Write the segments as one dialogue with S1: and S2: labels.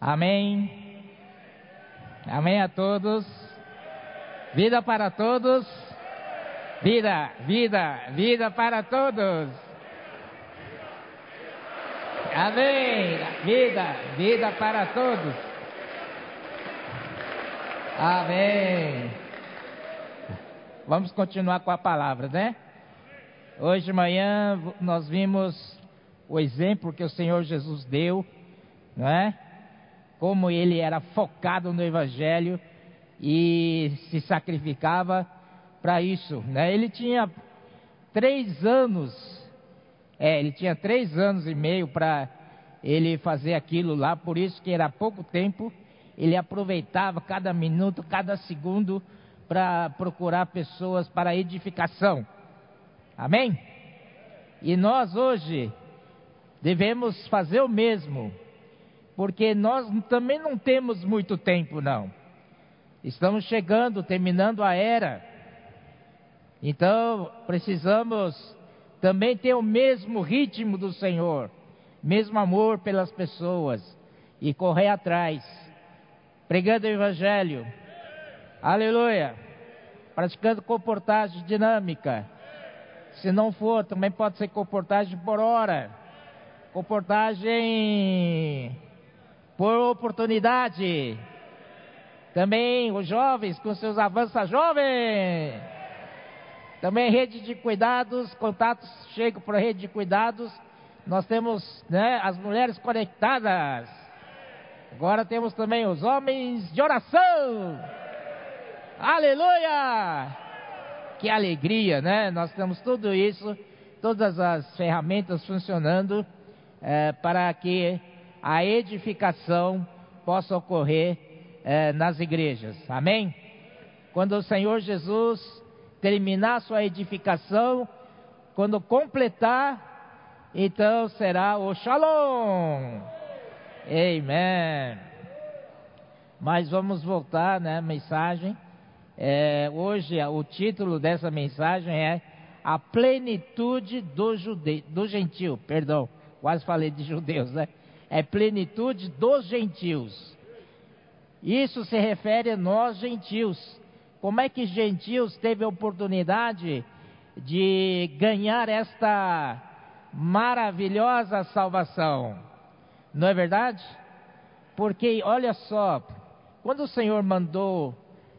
S1: Amém. Amém a todos. Vida para todos. Vida, vida, vida para todos. Amém. Vida, vida para todos. Amém. Vamos continuar com a palavra, né? Hoje de manhã nós vimos o exemplo que o Senhor Jesus deu, não é? Como ele era focado no Evangelho e se sacrificava para isso, né? Ele tinha três anos, é, ele tinha três anos e meio para ele fazer aquilo lá, por isso que era pouco tempo, ele aproveitava cada minuto, cada segundo para procurar pessoas para edificação. Amém? E nós hoje devemos fazer o mesmo, porque nós também não temos muito tempo, não. Estamos chegando, terminando a era. Então, precisamos também ter o mesmo ritmo do Senhor, mesmo amor pelas pessoas e correr atrás, pregando o Evangelho. Aleluia! Praticando comportagem dinâmica. Se não for, também pode ser comportagem por hora comportagem por oportunidade. Também os jovens com seus avanços jovens. Também rede de cuidados, contatos chegam para a rede de cuidados. Nós temos né, as mulheres conectadas. Agora temos também os homens de oração. Aleluia! Que alegria, né? Nós temos tudo isso, todas as ferramentas funcionando é, para que a edificação possa ocorrer é, nas igrejas. Amém? Quando o Senhor Jesus terminar sua edificação, quando completar, então será o Shalom. Amém. Mas vamos voltar, né? Mensagem. É, hoje o título dessa mensagem é a plenitude do, jude... do gentil, perdão quase falei de judeus, né? É plenitude dos gentios. Isso se refere a nós gentios. Como é que gentios teve a oportunidade de ganhar esta maravilhosa salvação? Não é verdade? Porque, olha só, quando o Senhor mandou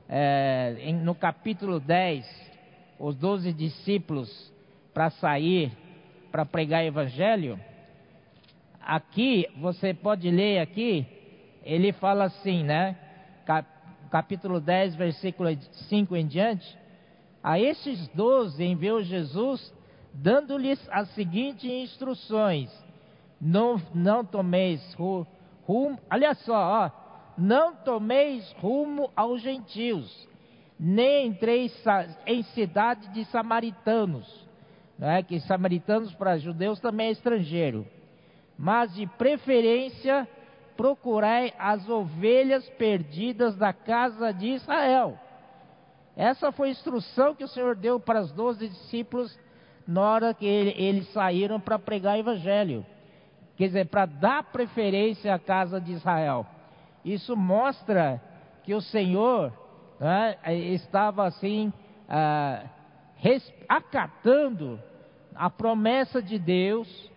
S1: é, no capítulo 10 os doze discípulos para sair para pregar evangelho, aqui, você pode ler aqui, ele fala assim, né? Capítulo 10, versículo 5 em diante. A esses doze enviou Jesus, dando-lhes as seguintes instruções: Não, não tomeis rumo, olha só, ó, não tomeis rumo aos gentios, nem entreis em cidade de samaritanos, né? que samaritanos para judeus também é estrangeiro mas de preferência procurai as ovelhas perdidas da casa de Israel. Essa foi a instrução que o Senhor deu para os doze discípulos na hora que ele, eles saíram para pregar o Evangelho. Quer dizer, para dar preferência à casa de Israel. Isso mostra que o Senhor né, estava assim, ah, acatando a promessa de Deus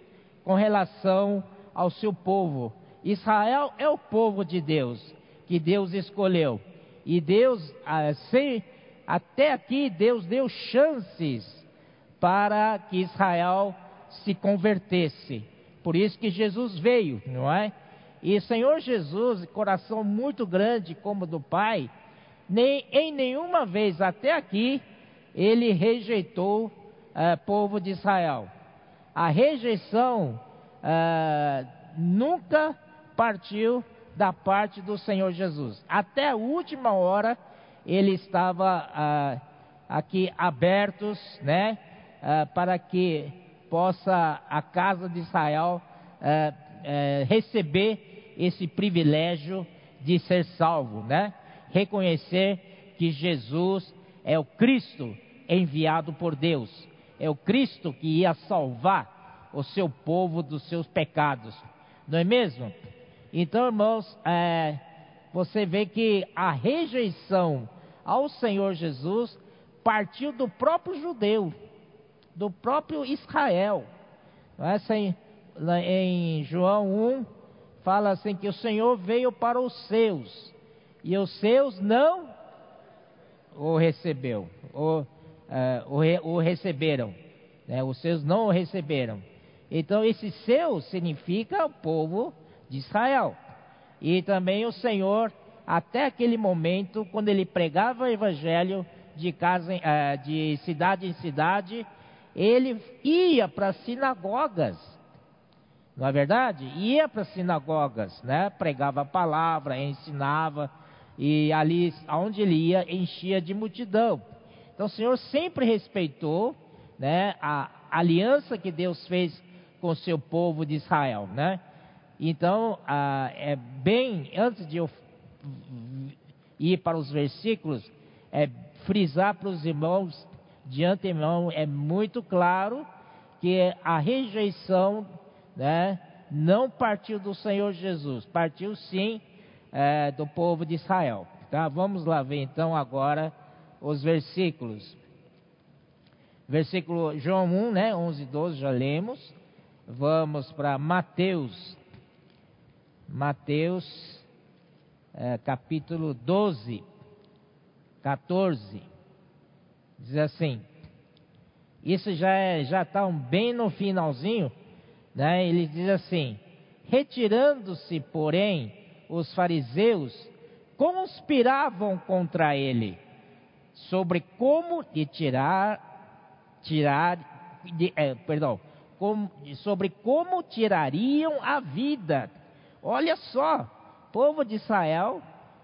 S1: com relação ao seu povo. Israel é o povo de Deus, que Deus escolheu. E Deus, assim, até aqui, Deus deu chances para que Israel se convertesse. Por isso que Jesus veio, não é? E Senhor Jesus, coração muito grande como do Pai, nem em nenhuma vez até aqui ele rejeitou o uh, povo de Israel a rejeição uh, nunca partiu da parte do Senhor Jesus. Até a última hora ele estava uh, aqui abertos, né, uh, para que possa a casa de Israel receber esse privilégio de ser salvo, né? Reconhecer que Jesus é o Cristo enviado por Deus é o Cristo que ia salvar o seu povo dos seus pecados, não é mesmo? Então, irmãos, é, você vê que a rejeição ao Senhor Jesus partiu do próprio judeu, do próprio Israel. Essa em, em João 1 fala assim que o Senhor veio para os seus e os seus não o recebeu, o, uh, o, o receberam, né? os seus não o receberam. Então esse seu significa o povo de Israel. E também o Senhor, até aquele momento, quando ele pregava o evangelho de, casa, uh, de cidade em cidade, ele ia para as sinagogas. Não é verdade? Ia para as sinagogas, né? Pregava a palavra, ensinava e ali aonde ele ia enchia de multidão. Então o Senhor sempre respeitou, né, a aliança que Deus fez com o seu povo de Israel, né? Então, ah, é bem antes de eu ir para os versículos, é frisar para os irmãos de antemão é muito claro que a rejeição, né, não partiu do Senhor Jesus, partiu sim é, do povo de Israel. Tá? Vamos lá ver então agora os versículos. Versículo João 1, né, 11 e 12 já lemos. Vamos para Mateus. Mateus, é, capítulo 12, 14. Diz assim. Isso já é, já está bem no finalzinho, né? Ele diz assim: retirando-se, porém, os fariseus conspiravam contra ele sobre como tirar, tirar, de, é, perdão, sobre como tirariam a vida. Olha só, povo de Israel,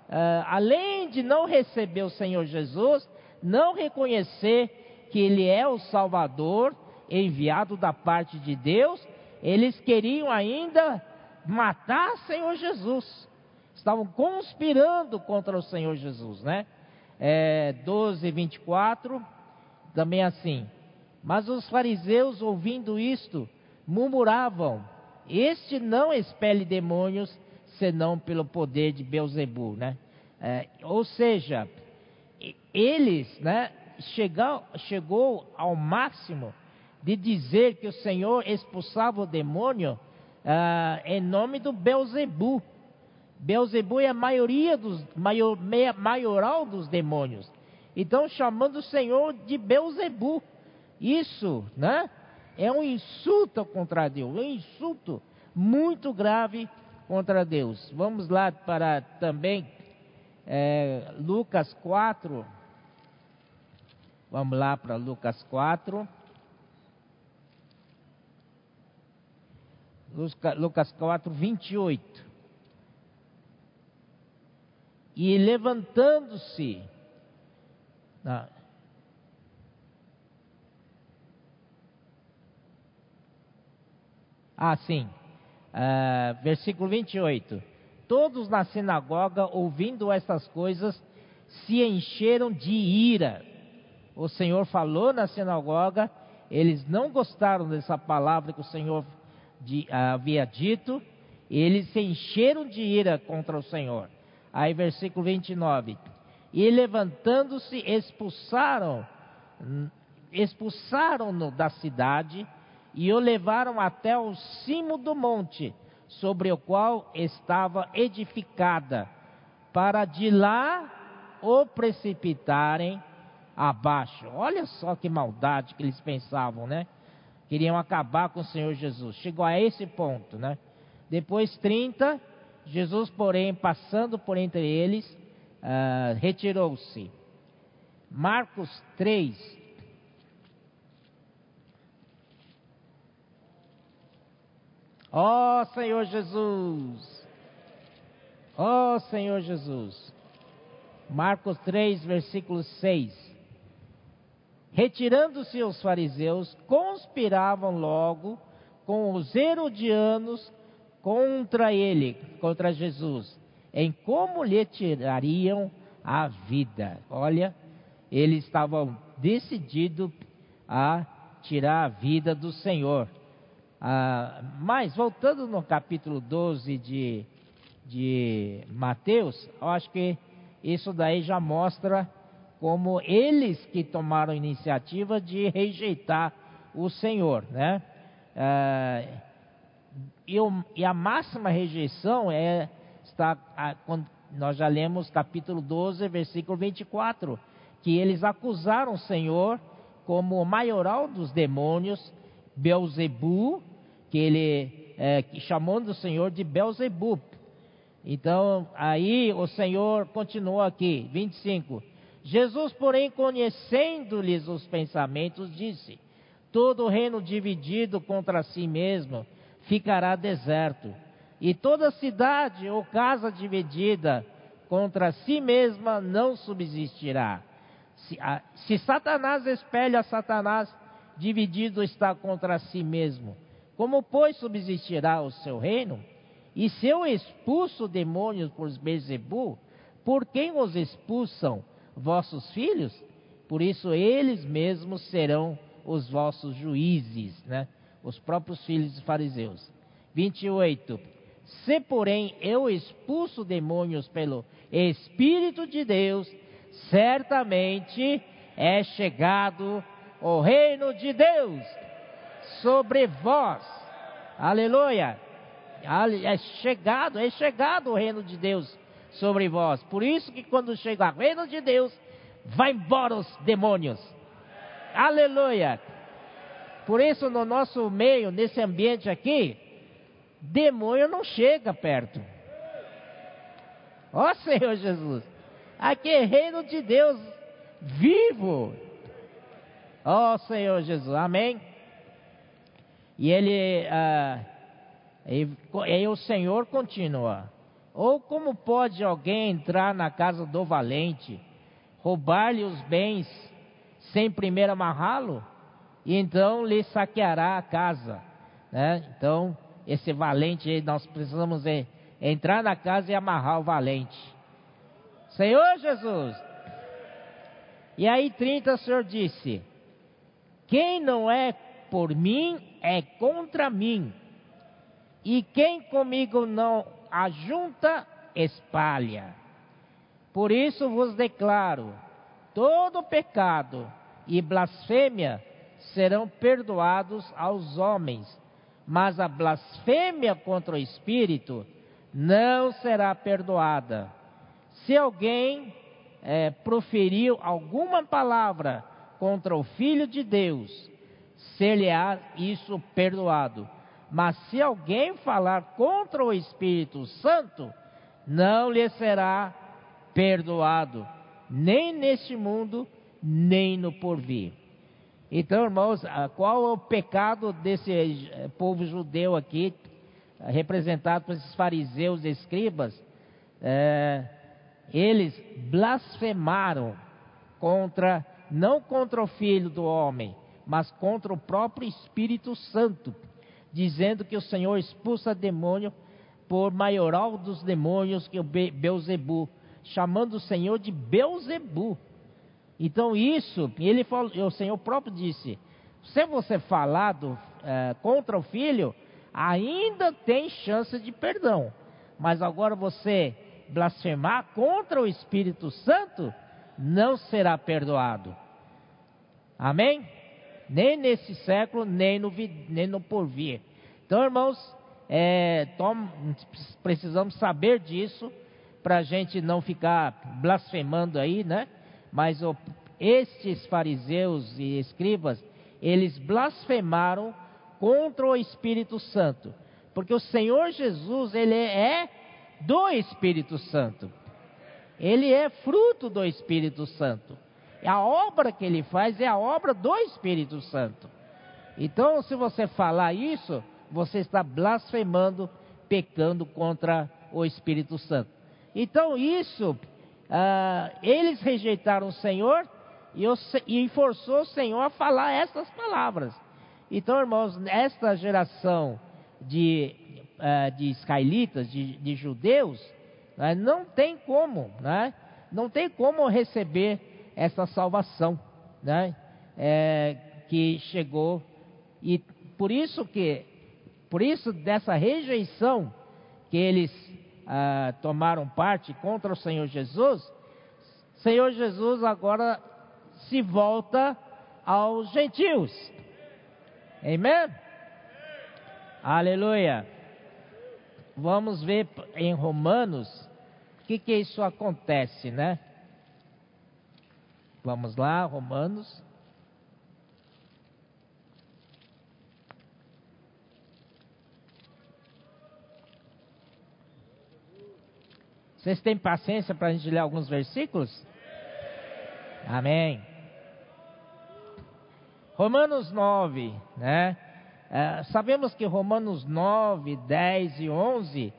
S1: uh, além de não receber o Senhor Jesus, não reconhecer que Ele é o Salvador enviado da parte de Deus, eles queriam ainda matar o Senhor Jesus estavam conspirando contra o Senhor Jesus, né? É, 12, 24, também assim. Mas os fariseus, ouvindo isto, murmuravam: Este não expele demônios, senão pelo poder de Beuzebu, né? É, ou seja, eles, né, chegou, chegou ao máximo de dizer que o Senhor expulsava o demônio ah, em nome do Beuzebu. Beuzebu é a maioria dos, maior, maioral dos demônios. Então, chamando o Senhor de Beuzebu. Isso, né? É um insulto contra Deus, um insulto muito grave contra Deus. Vamos lá para também é, Lucas 4. Vamos lá para Lucas 4. Lucas 4, 28. E levantando-se, ah, sim, ah, versículo 28. Todos na sinagoga, ouvindo essas coisas, se encheram de ira. O Senhor falou na sinagoga, eles não gostaram dessa palavra que o Senhor de, havia dito, eles se encheram de ira contra o Senhor. Aí, versículo 29. E levantando-se, expulsaram, expulsaram-no da cidade e o levaram até o cimo do monte, sobre o qual estava edificada, para de lá o precipitarem abaixo. Olha só que maldade que eles pensavam, né? Queriam acabar com o Senhor Jesus. Chegou a esse ponto, né? Depois 30, Jesus, porém, passando por entre eles, uh, retirou-se. Marcos 3. Ó oh, Senhor Jesus! Ó oh, Senhor Jesus! Marcos 3, versículo 6. Retirando-se os fariseus, conspiravam logo com os herodianos contra ele, contra Jesus, em como lhe tirariam a vida. Olha, eles estavam decididos a tirar a vida do Senhor. Ah, mas, voltando no capítulo 12 de de Mateus, eu acho que isso daí já mostra como eles que tomaram a iniciativa de rejeitar o Senhor, né? É, e, e, a máxima rejeição é está a, quando nós já lemos capítulo 12, versículo 24, que eles acusaram o Senhor como o maioral dos demônios, Belzebu, que ele é, chamando o Senhor de Belzebu. Então, aí o Senhor continuou aqui, 25. Jesus, porém, conhecendo-lhes os pensamentos, disse: Todo reino dividido contra si mesmo ficará deserto, e toda cidade ou casa dividida contra si mesma não subsistirá. Se, a, se Satanás espelha Satanás, dividido está contra si mesmo. Como, pois, subsistirá o seu reino? E se eu expulso demônios por Bezebu, por quem os expulsam vossos filhos? Por isso eles mesmos serão os vossos juízes, né? Os próprios filhos dos fariseus. 28. Se, porém, eu expulso demônios pelo Espírito de Deus, certamente é chegado o reino de Deus sobre vós. Aleluia. É chegado, é chegado o reino de Deus sobre vós. Por isso que quando chega o reino de Deus, vai embora os demônios. Aleluia. Por isso, no nosso meio, nesse ambiente aqui, demônio não chega perto. Ó Senhor Jesus, aqui é reino de Deus vivo. Ó Senhor Jesus, amém. E ele, ah, e, e o Senhor continua. Ou como pode alguém entrar na casa do valente, roubar-lhe os bens sem primeiro amarrá-lo, e então lhe saqueará a casa. Né? Então, esse valente, nós precisamos entrar na casa e amarrar o valente. Senhor Jesus! E aí, 30, o Senhor disse: Quem não é por mim é contra mim, e quem comigo não ajunta, espalha. Por isso vos declaro: todo pecado e blasfêmia serão perdoados aos homens, mas a blasfêmia contra o Espírito não será perdoada. Se alguém é, proferiu alguma palavra contra o Filho de Deus, ser-lhe-á isso perdoado. Mas se alguém falar contra o Espírito Santo, não lhe será perdoado, nem neste mundo, nem no porvir. Então, irmãos, qual é o pecado desse eh, povo judeu aqui, representado por esses fariseus e escribas? É, eles blasfemaram contra, não contra o Filho do homem, mas contra o próprio Espírito Santo, dizendo que o Senhor expulsa demônio por maioral dos demônios, que o Beuzebu, chamando o Senhor de Beuzebu. Então isso, ele falou, o Senhor próprio disse: se você falar do, é, contra o filho, ainda tem chance de perdão. Mas agora você blasfemar contra o Espírito Santo, não será perdoado. Amém? Nem nesse século, nem no, nem no porvir. Então, irmãos, é, tom, precisamos saber disso para a gente não ficar blasfemando aí, né? Mas o, estes fariseus e escribas, eles blasfemaram contra o Espírito Santo, porque o Senhor Jesus, ele é do Espírito Santo. Ele é fruto do Espírito Santo. A obra que ele faz é a obra do Espírito Santo. Então, se você falar isso, você está blasfemando, pecando contra o Espírito Santo. Então, isso ah, eles rejeitaram o Senhor e, o, e forçou o Senhor a falar essas palavras. Então, irmãos, esta geração de, ah, de israelitas, de, de judeus, né, não tem como, né, não tem como receber essa salvação, né, é, que chegou e por isso que, por isso dessa rejeição que eles ah, tomaram parte contra o Senhor Jesus, Senhor Jesus agora se volta aos gentios. Amém? Aleluia. Vamos ver em Romanos o que que isso acontece, né? Vamos lá, Romanos. Vocês têm paciência para a gente ler alguns versículos? Amém. Romanos 9, né? É, sabemos que Romanos 9, 10 e 11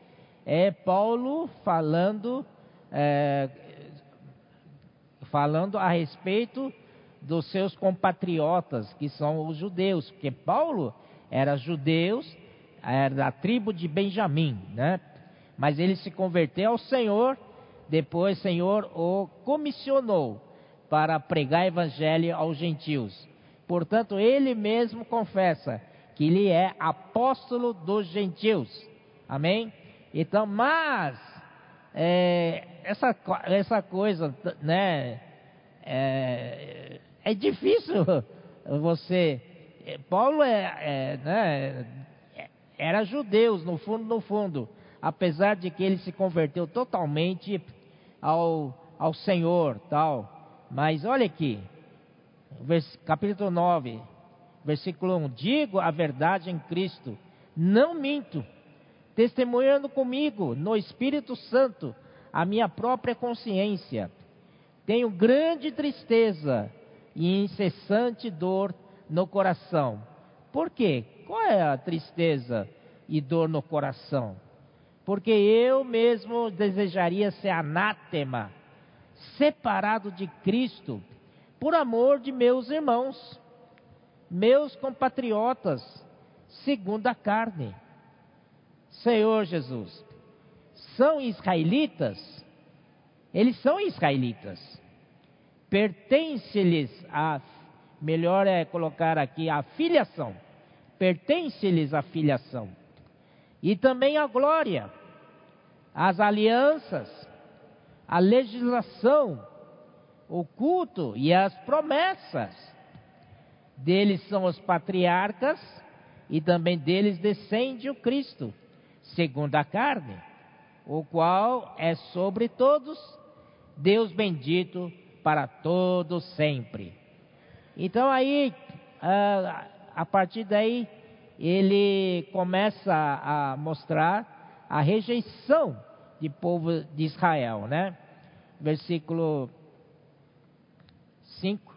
S1: é Paulo falando, é, falando a respeito dos seus compatriotas, que são os judeus, porque Paulo era judeu, era da tribo de Benjamim, né? Mas ele se converteu ao Senhor, depois o Senhor o comissionou para pregar evangelho aos gentios. Portanto, ele mesmo confessa que ele é apóstolo dos gentios. Amém? Então, mas é, essa, essa coisa, né? É, é difícil você. Paulo é, é, né, era judeus no fundo, no fundo apesar de que ele se converteu totalmente ao, ao Senhor, tal. Mas olha aqui, capítulo 9, versículo 1: Digo a verdade em Cristo, não minto, testemunhando comigo no Espírito Santo a minha própria consciência. Tenho grande tristeza e incessante dor no coração. Por quê? Qual é a tristeza e dor no coração? Porque eu mesmo desejaria ser anátema, separado de Cristo, por amor de meus irmãos, meus compatriotas, segundo a carne. Senhor Jesus, são israelitas? Eles são israelitas. Pertence-lhes a, melhor é colocar aqui, a filiação. Pertence-lhes a filiação. E também a glória as alianças, a legislação, o culto e as promessas. Deles são os patriarcas e também deles descende o Cristo, segundo a carne, o qual é sobre todos, Deus bendito para todos sempre. Então aí, a partir daí, ele começa a mostrar a rejeição de povo de Israel, né? Versículo 5,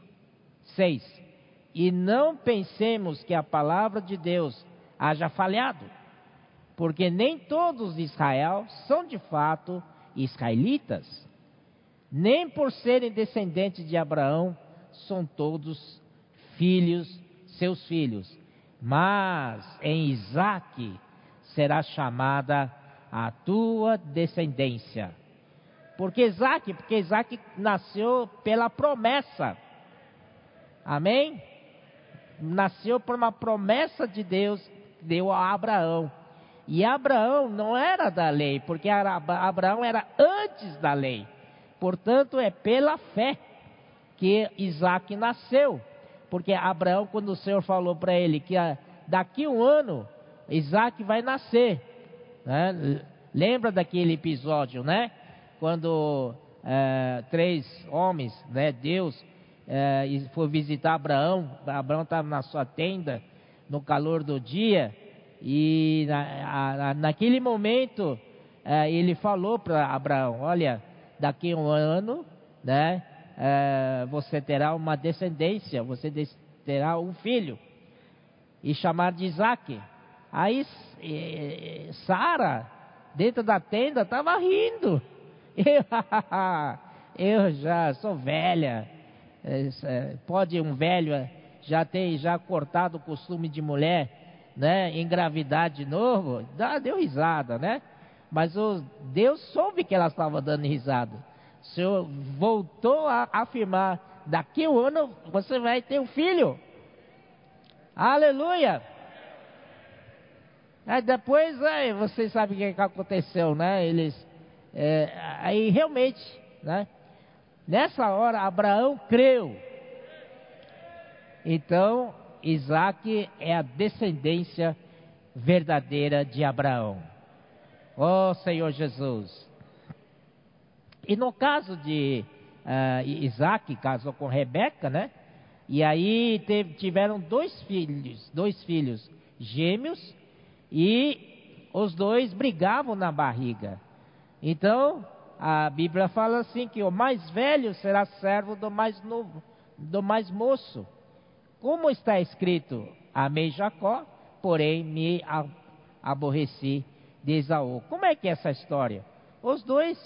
S1: 6. E não pensemos que a palavra de Deus haja falhado, porque nem todos de Israel são de fato israelitas, nem por serem descendentes de Abraão são todos filhos, seus filhos, mas em Isaque será chamada a tua descendência. Porque Isaac, porque Isaac nasceu pela promessa. Amém? Nasceu por uma promessa de Deus que deu a Abraão. E Abraão não era da lei, porque Abraão era antes da lei. Portanto, é pela fé que Isaac nasceu. Porque Abraão, quando o Senhor falou para ele que daqui um ano Isaac vai nascer, né? Lembra daquele episódio, né? Quando é, três homens, né? Deus é, foi visitar Abraão. Abraão estava na sua tenda, no calor do dia, e na, a, naquele momento é, ele falou para Abraão: Olha, daqui a um ano, né? É, você terá uma descendência, você terá um filho, e chamar de Isaac. Aí Sara, dentro da tenda, estava rindo. Eu, já sou velha. Pode um velho já ter já cortado o costume de mulher, né? Engravidar de novo? Deu risada, né? Mas o Deus soube que ela estava dando risada. O Senhor voltou a afirmar: daqui a um ano você vai ter um filho. Aleluia! Aí depois, aí, vocês sabem o que, que aconteceu, né? Eles, é, aí realmente, né? Nessa hora, Abraão creu. Então, Isaac é a descendência verdadeira de Abraão. Oh Senhor Jesus. E no caso de uh, Isaac, casou com Rebeca, né? E aí teve, tiveram dois filhos, dois filhos gêmeos, e os dois brigavam na barriga. Então, a Bíblia fala assim que o mais velho será servo do mais novo, do mais moço. Como está escrito, amei Jacó, porém me aborreci de Esaú. Como é que é essa história? Os dois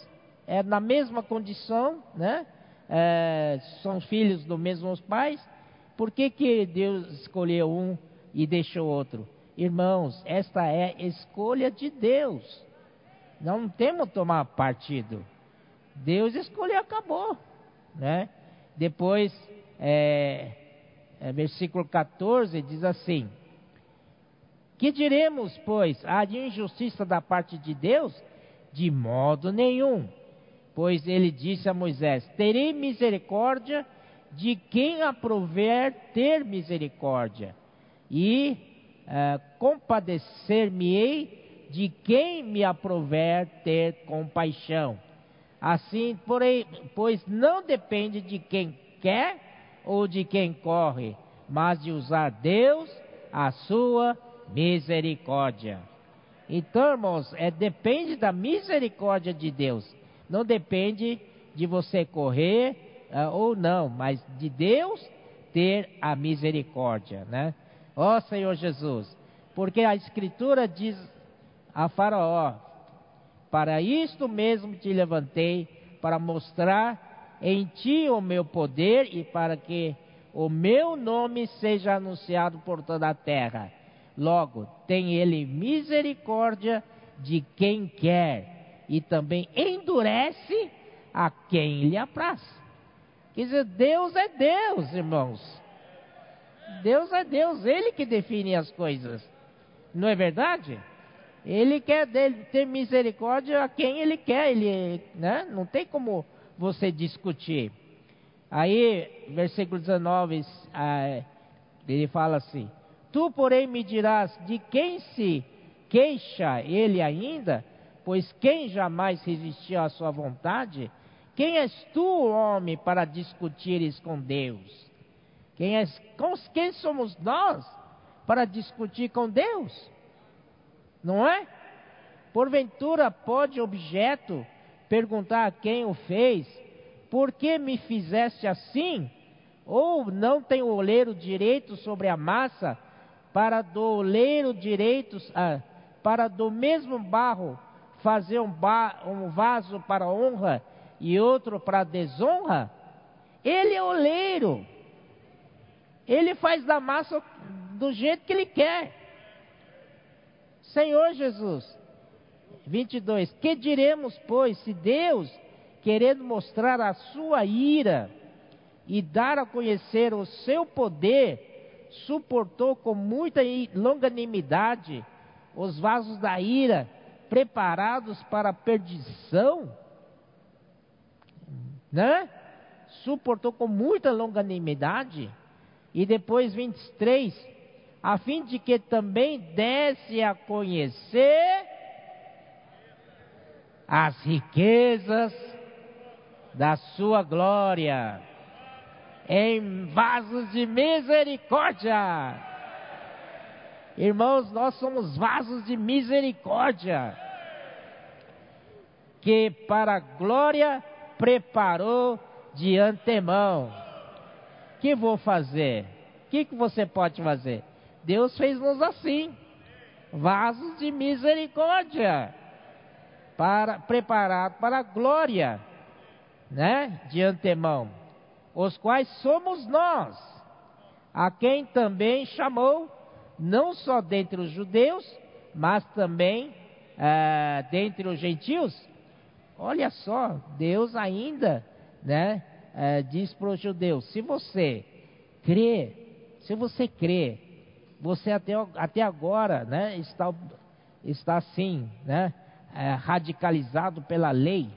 S1: é na mesma condição, né? É, são filhos dos mesmos pais. Por que, que Deus escolheu um e deixou outro? Irmãos, esta é escolha de Deus. Não temos tomar partido. Deus escolheu, acabou. Né? Depois, é, é, versículo 14 diz assim: Que diremos, pois, de injustiça da parte de Deus? De modo nenhum. Pois ele disse a Moisés: Terei misericórdia de quem aprover ter misericórdia, e uh, compadecer-me-ei de quem me aprover ter compaixão. Assim, porém, pois não depende de quem quer ou de quem corre, mas de usar Deus a sua misericórdia. Então, irmãos, é, depende da misericórdia de Deus. Não depende de você correr uh, ou não, mas de Deus ter a misericórdia, né? Ó Senhor Jesus, porque a Escritura diz a Faraó: Para isto mesmo te levantei, para mostrar em ti o meu poder e para que o meu nome seja anunciado por toda a terra. Logo, tem ele misericórdia de quem quer e também endurece a quem lhe apraz. Quer dizer, Deus é Deus, irmãos. Deus é Deus, Ele que define as coisas. Não é verdade? Ele quer ter misericórdia a quem Ele quer, ele, né? não tem como você discutir. Aí, versículo 19, ah, ele fala assim: Tu, porém, me dirás de quem se queixa ele ainda, pois quem jamais resistiu à sua vontade? Quem és tu, homem, para discutires com Deus? Quem, é, quem somos nós para discutir com Deus? Não é? Porventura pode objeto perguntar a quem o fez: Por que me fizeste assim? Ou não tem o oleiro direito sobre a massa para do oleiro direito, ah, para do mesmo barro fazer um, ba, um vaso para honra e outro para desonra? Ele é oleiro ele faz da massa do jeito que ele quer. Senhor Jesus. 22. Que diremos, pois, se Deus, querendo mostrar a sua ira e dar a conhecer o seu poder, suportou com muita longanimidade os vasos da ira preparados para a perdição? Né? Suportou com muita longanimidade e depois 23, a fim de que também desse a conhecer as riquezas da sua glória em vasos de misericórdia. Irmãos, nós somos vasos de misericórdia que para a glória preparou de antemão que vou fazer? O que, que você pode fazer? Deus fez-nos assim, vasos de misericórdia, para preparar para a glória, né? De antemão, os quais somos nós, a quem também chamou, não só dentre os judeus, mas também ah, dentre os gentios. Olha só, Deus ainda, né? É, diz para os judeus: se você crê, se você crê, você até, até agora né, está está assim, né? É, radicalizado pela lei.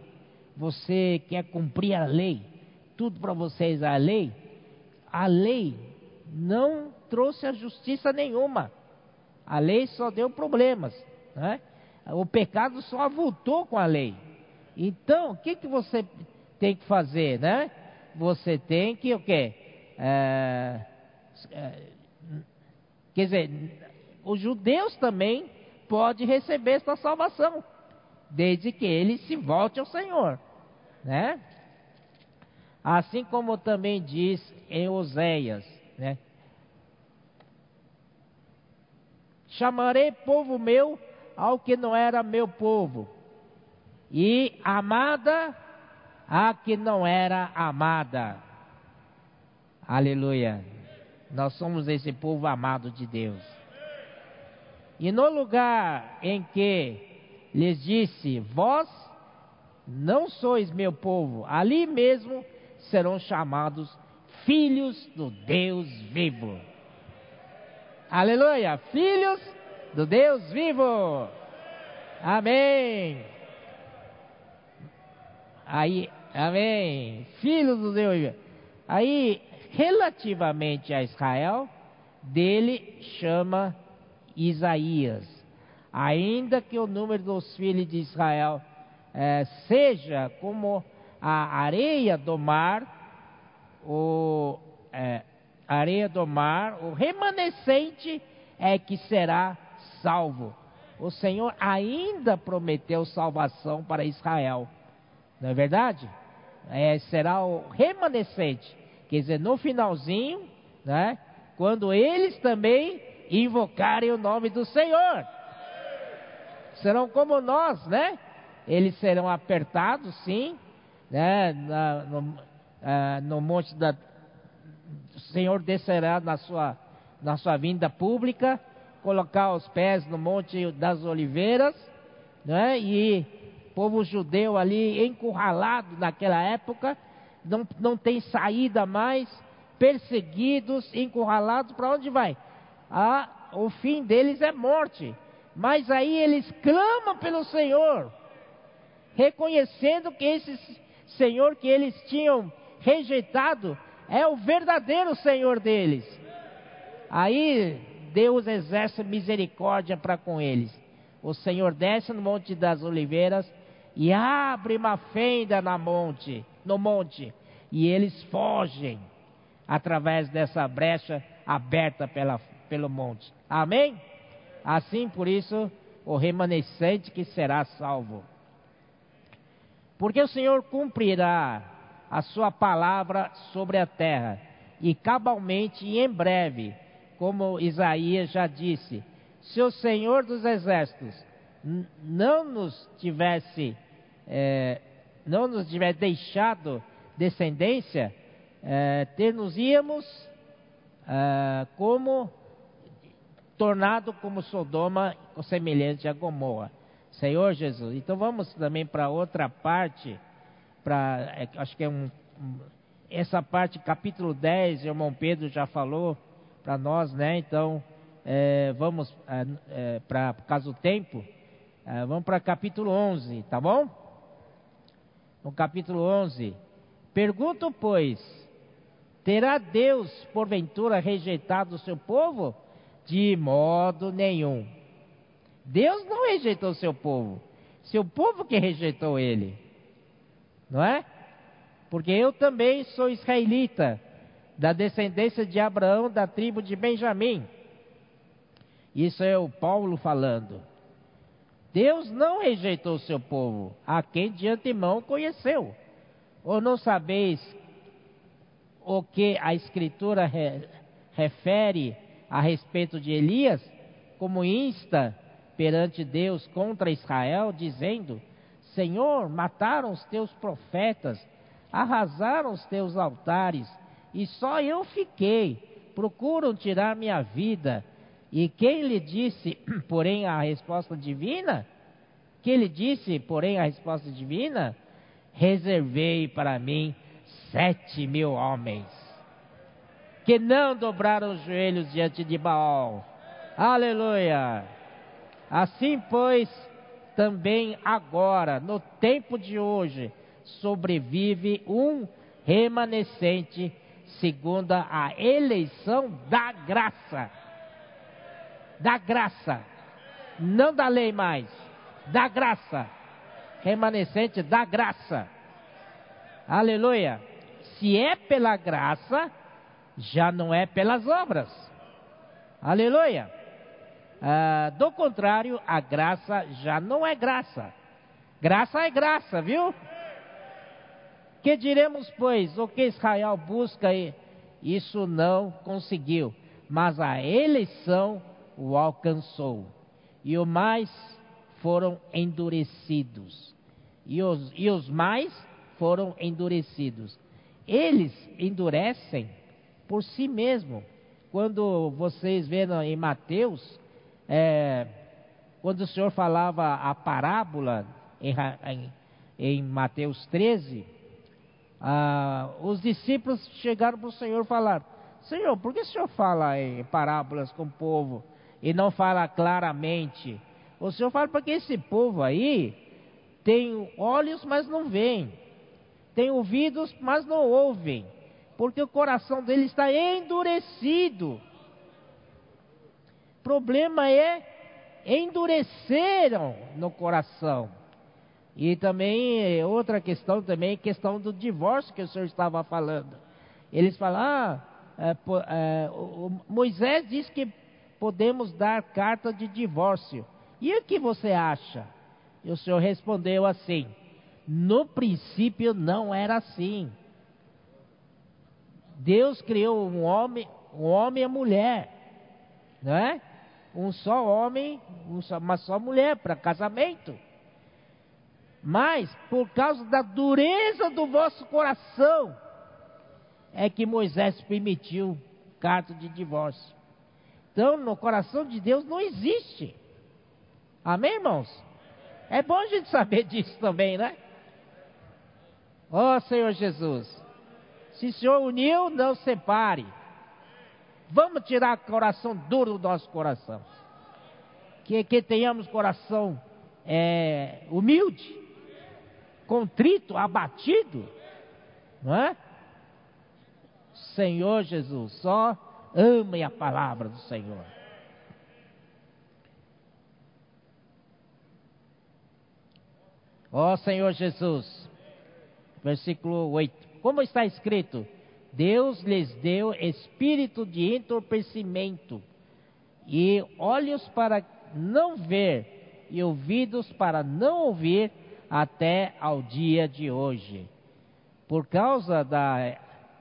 S1: Você quer cumprir a lei. Tudo para vocês é a lei. A lei não trouxe a justiça nenhuma. A lei só deu problemas, né? O pecado só avultou com a lei. Então, o que, que você tem que fazer, né? Você tem que o quê? É, é, quer dizer, os judeus também podem receber esta salvação, desde que ele se volte ao Senhor, né? Assim como também diz em Oséias, né? Chamarei povo meu ao que não era meu povo, e amada a que não era amada. Aleluia. Nós somos esse povo amado de Deus. E no lugar em que lhes disse: Vós não sois meu povo, ali mesmo serão chamados filhos do Deus vivo. Aleluia! Filhos do Deus vivo. Amém. Aí, amém. Filhos do Deus. Aí, relativamente a Israel, dele chama Isaías. Ainda que o número dos filhos de Israel é, seja como a areia do mar, o, é, areia do mar, o remanescente é que será salvo. O Senhor ainda prometeu salvação para Israel, não é verdade? É, será o remanescente. Quer dizer, no finalzinho, né? Quando eles também invocarem o nome do Senhor. Serão como nós, né? Eles serão apertados, sim, né? Na, no, ah, no monte da. O Senhor descerá na sua, na sua vinda pública, colocar os pés no monte das oliveiras, né? E povo judeu ali encurralado naquela época não, não tem saída mais, perseguidos, encurralados, para onde vai? Ah, o fim deles é morte. Mas aí eles clamam pelo Senhor, reconhecendo que esse Senhor que eles tinham rejeitado é o verdadeiro Senhor deles. Aí Deus exerce misericórdia para com eles. O Senhor desce no Monte das Oliveiras e abre uma fenda na monte no monte e eles fogem através dessa brecha aberta pela, pelo monte. Amém? Assim, por isso, o remanescente que será salvo. Porque o Senhor cumprirá a sua palavra sobre a terra, e cabalmente e em breve, como Isaías já disse, se o Senhor dos exércitos não nos tivesse é, não nos tiver deixado descendência, é, ter-nos-íamos é, como tornado como Sodoma, semelhante a Gomorra. Senhor Jesus. Então vamos também para outra parte, para é, acho que é um, essa parte, capítulo 10, o irmão Pedro já falou para nós, né? Então é, vamos é, é para do tempo, é, vamos para capítulo 11, tá bom? No capítulo 11: Pergunto, pois, terá Deus porventura rejeitado o seu povo? De modo nenhum. Deus não rejeitou o seu povo, seu povo que rejeitou ele, não é? Porque eu também sou israelita, da descendência de Abraão, da tribo de Benjamim. Isso é o Paulo falando. Deus não rejeitou o seu povo, a quem de antemão conheceu. Ou não sabeis o que a Escritura re, refere a respeito de Elias, como insta perante Deus contra Israel, dizendo: Senhor, mataram os teus profetas, arrasaram os teus altares, e só eu fiquei. Procuram tirar minha vida. E quem lhe disse, porém, a resposta divina? Que ele disse, porém, a resposta divina? Reservei para mim sete mil homens que não dobraram os joelhos diante de Baal. Aleluia! Assim, pois, também agora, no tempo de hoje, sobrevive um remanescente segundo a eleição da graça. Da graça. Não da lei mais. Da graça. Remanescente da graça. Aleluia. Se é pela graça, já não é pelas obras. Aleluia. Ah, do contrário, a graça já não é graça. Graça é graça, viu? Que diremos, pois, o que Israel busca e isso não conseguiu, mas a eleição o alcançou. E os mais foram endurecidos. E os, e os mais foram endurecidos. Eles endurecem por si mesmo. Quando vocês veem em Mateus, é, quando o Senhor falava a parábola em, em, em Mateus 13, ah, os discípulos chegaram para o Senhor falaram: Senhor, por que o Senhor fala em parábolas com o povo e não fala claramente? O Senhor fala porque esse povo aí tem olhos, mas não veem, tem ouvidos, mas não ouvem, porque o coração dele está endurecido. O problema é endureceram no coração. E também, outra questão também, questão do divórcio que o senhor estava falando. Eles falam, ah, é, é, Moisés diz que podemos dar carta de divórcio. E o que você acha? E o senhor respondeu assim: no princípio não era assim. Deus criou um homem, um homem e mulher, não é? Um só homem, uma só mulher para casamento. Mas por causa da dureza do vosso coração é que Moisés permitiu carta de divórcio. Então, no coração de Deus não existe. Amém, irmãos? É bom a gente saber disso também, né? Ó oh, Senhor Jesus, se o Senhor uniu, não separe. Vamos tirar o coração duro do nosso coração. Que, que tenhamos coração é, humilde contrito, abatido, não é? Senhor Jesus, só ame a palavra do Senhor. Ó Senhor Jesus, versículo 8: Como está escrito, Deus lhes deu espírito de entorpecimento e olhos para não ver e ouvidos para não ouvir até ao dia de hoje. Por causa da,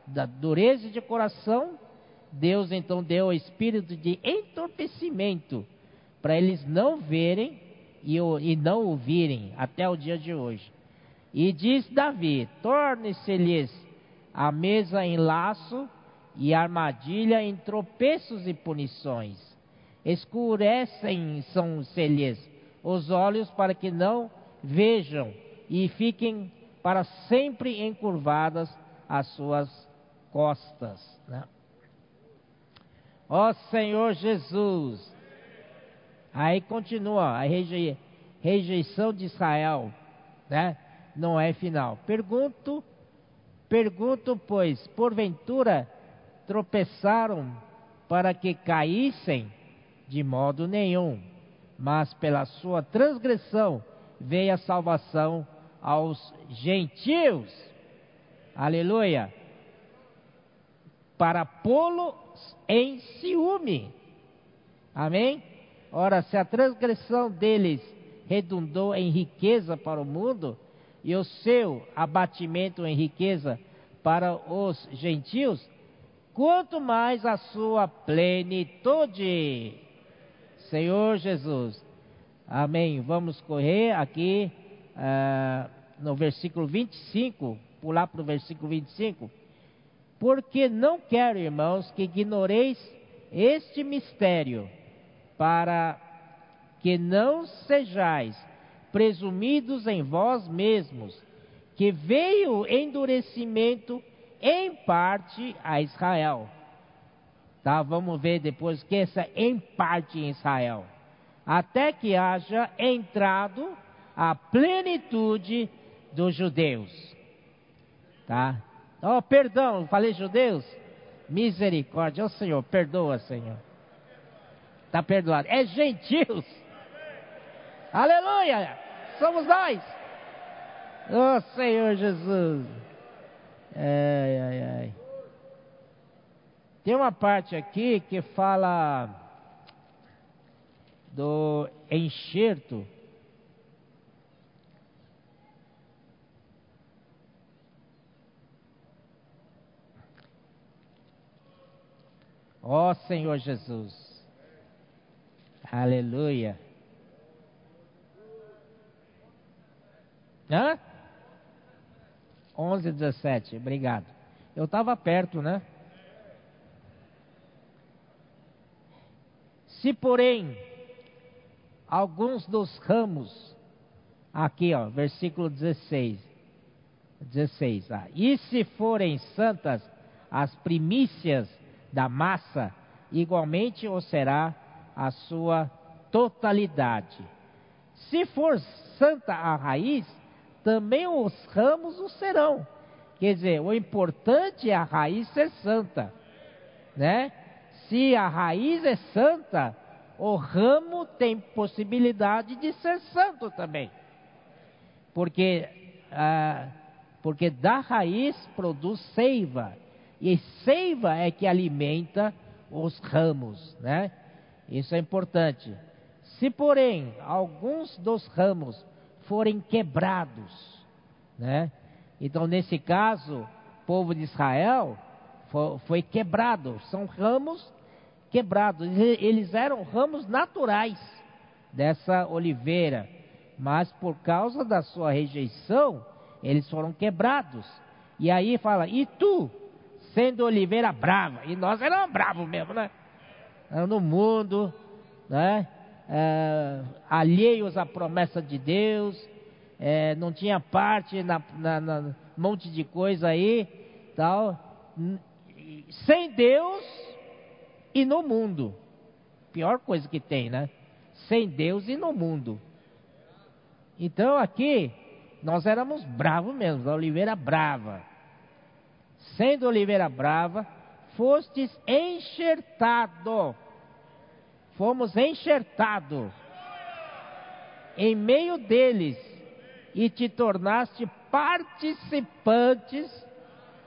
S1: da dureza de coração, Deus então deu o espírito de entorpecimento para eles não verem e, e não ouvirem até o dia de hoje. E diz Davi: torne-se-lhes a mesa em laço e armadilha em tropeços e punições. Escurecem são-se-lhes os olhos para que não vejam e fiquem para sempre encurvadas as suas costas. Né? Ó Senhor Jesus. Aí continua a rejeição de Israel, né? Não é final. Pergunto, pergunto, pois, porventura tropeçaram para que caíssem? De modo nenhum, mas pela sua transgressão veio a salvação aos gentios. Aleluia. Para pô-los em ciúme. Amém? Ora, se a transgressão deles redundou em riqueza para o mundo, e o seu abatimento em riqueza para os gentios, quanto mais a sua plenitude. Senhor Jesus, Amém. Vamos correr aqui uh, no versículo 25, pular para o versículo 25. Porque não quero, irmãos, que ignoreis este mistério, para que não sejais presumidos em vós mesmos, que veio endurecimento em parte a Israel. Tá, vamos ver depois que essa em parte em Israel. até que haja entrado a plenitude dos judeus. Tá? Oh, perdão, falei judeus? Misericórdia, oh Senhor, perdoa, Senhor. Está perdoado. É gentios. Aleluia! Somos nós. Oh Senhor Jesus. Ai, ai, ai. Tem uma parte aqui que fala do enxerto. Ó oh, Senhor Jesus. Aleluia. Hã? 11, 17, obrigado. Eu estava perto, né? Se, porém, alguns dos ramos, aqui, ó, versículo 16, 16, ah, e se forem santas as primícias da massa, igualmente o será a sua totalidade. Se for santa a raiz, também os ramos o serão. Quer dizer, o importante é a raiz ser santa, né? Se a raiz é santa, o ramo tem possibilidade de ser santo também, porque ah, porque da raiz produz seiva e seiva é que alimenta os ramos, né? Isso é importante. Se porém alguns dos ramos forem quebrados, né? Então, nesse caso, o povo de Israel foi, quebrado. São ramos quebrados. Eles eram ramos naturais dessa oliveira, mas por causa da sua rejeição, eles foram quebrados. E aí fala: "E tu, sendo oliveira brava?" E nós éramos bravos mesmo, né? No mundo, né? é, alheios à promessa de Deus, é, não tinha parte na, na, na, monte de coisa aí, tal, sem Deus e no mundo. Pior coisa que tem, né? Sem Deus e no mundo. Então aqui nós éramos bravos mesmo, a oliveira brava. Sendo oliveira brava, fostes enxertado fomos enxertados em meio deles e te tornaste participantes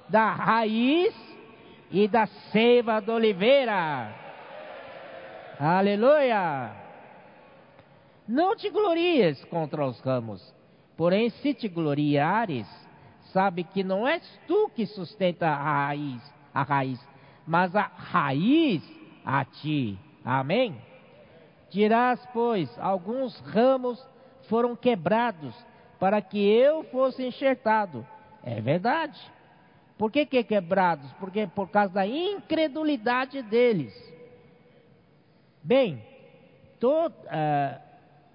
S1: da raiz e da seiva da oliveira. Aleluia! Não te glories contra os ramos, porém, se te gloriares, sabe que não és tu que sustenta a raiz, a raiz, mas a raiz a ti. Amém? Dirás, pois, alguns ramos foram quebrados para que eu fosse enxertado. É verdade. Por que, que quebrados? Porque por causa da incredulidade deles. Bem, todo, uh, ah,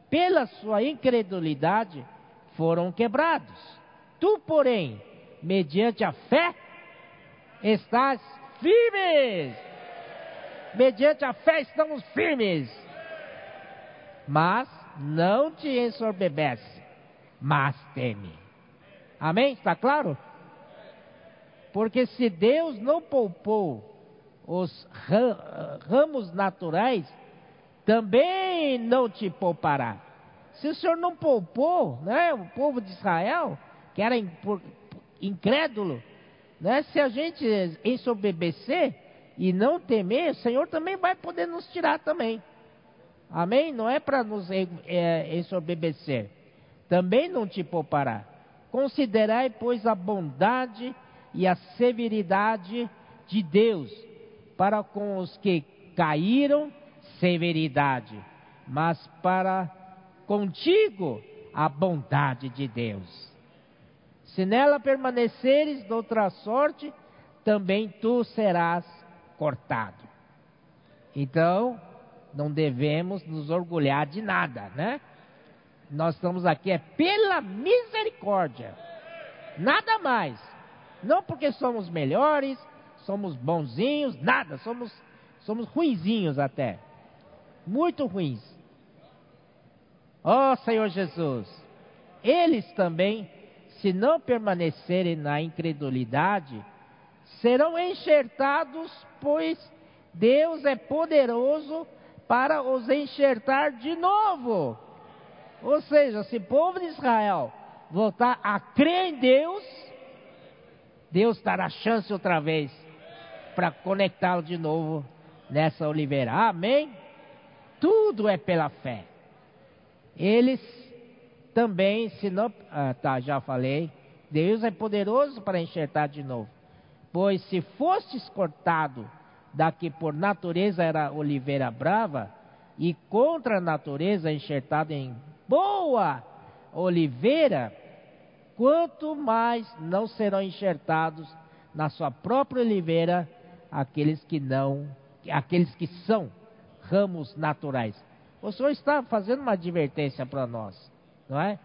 S1: pela sua incredulidade foram quebrados. Tu, porém, mediante a fé, estás firmes mediante a fé estamos firmes. Mas não te ensorbebece, mas teme. Amém? Está claro? Porque se Deus não poupou os ramos naturais, também não te poupará. Se o Senhor não poupou, né, o povo de Israel, que era incrédulo, né, se a gente ensoberbecer, e não temer, o Senhor também vai poder nos tirar também. Amém? Não é para nos é, ensoberbecer. Também não te poupará. Considerai, pois, a bondade e a severidade de Deus para com os que caíram, severidade, mas para contigo a bondade de Deus. Se nela permaneceres de outra sorte, também tu serás cortado. Então, não devemos nos orgulhar de nada, né? Nós estamos aqui é pela misericórdia, nada mais. Não porque somos melhores, somos bonzinhos, nada, somos somos ruinzinhos até. Muito ruins. Ó oh, Senhor Jesus, eles também, se não permanecerem na incredulidade, serão enxertados, pois Deus é poderoso para os enxertar de novo. Ou seja, se o povo de Israel voltar a crer em Deus, Deus dará chance outra vez para conectá-lo de novo nessa oliveira. Amém? Tudo é pela fé. Eles também, se não. Ah, tá, já falei. Deus é poderoso para enxertar de novo. Pois se fostes cortado da que por natureza era oliveira brava, e contra a natureza enxertado em boa oliveira, quanto mais não serão enxertados na sua própria oliveira aqueles que não, aqueles que são ramos naturais. O Senhor está fazendo uma advertência para nós, não é?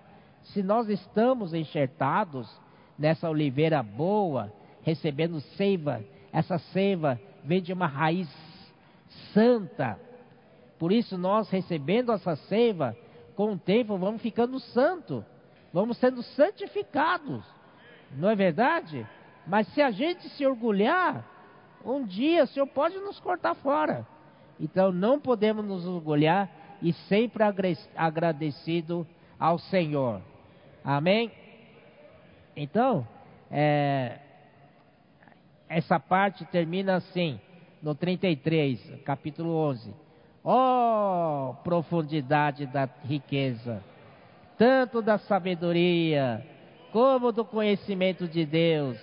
S1: Se nós estamos enxertados nessa oliveira boa, recebendo seiva, essa seiva vem de uma raiz santa. Por isso nós recebendo essa seiva, com o tempo vamos ficando santo, vamos sendo santificados. Não é verdade? Mas se a gente se orgulhar, um dia o Senhor pode nos cortar fora. Então não podemos nos orgulhar e sempre agradecido ao Senhor. Amém? Então, é, essa parte termina assim, no 33, capítulo 11. Ó oh, profundidade da riqueza, tanto da sabedoria como do conhecimento de Deus.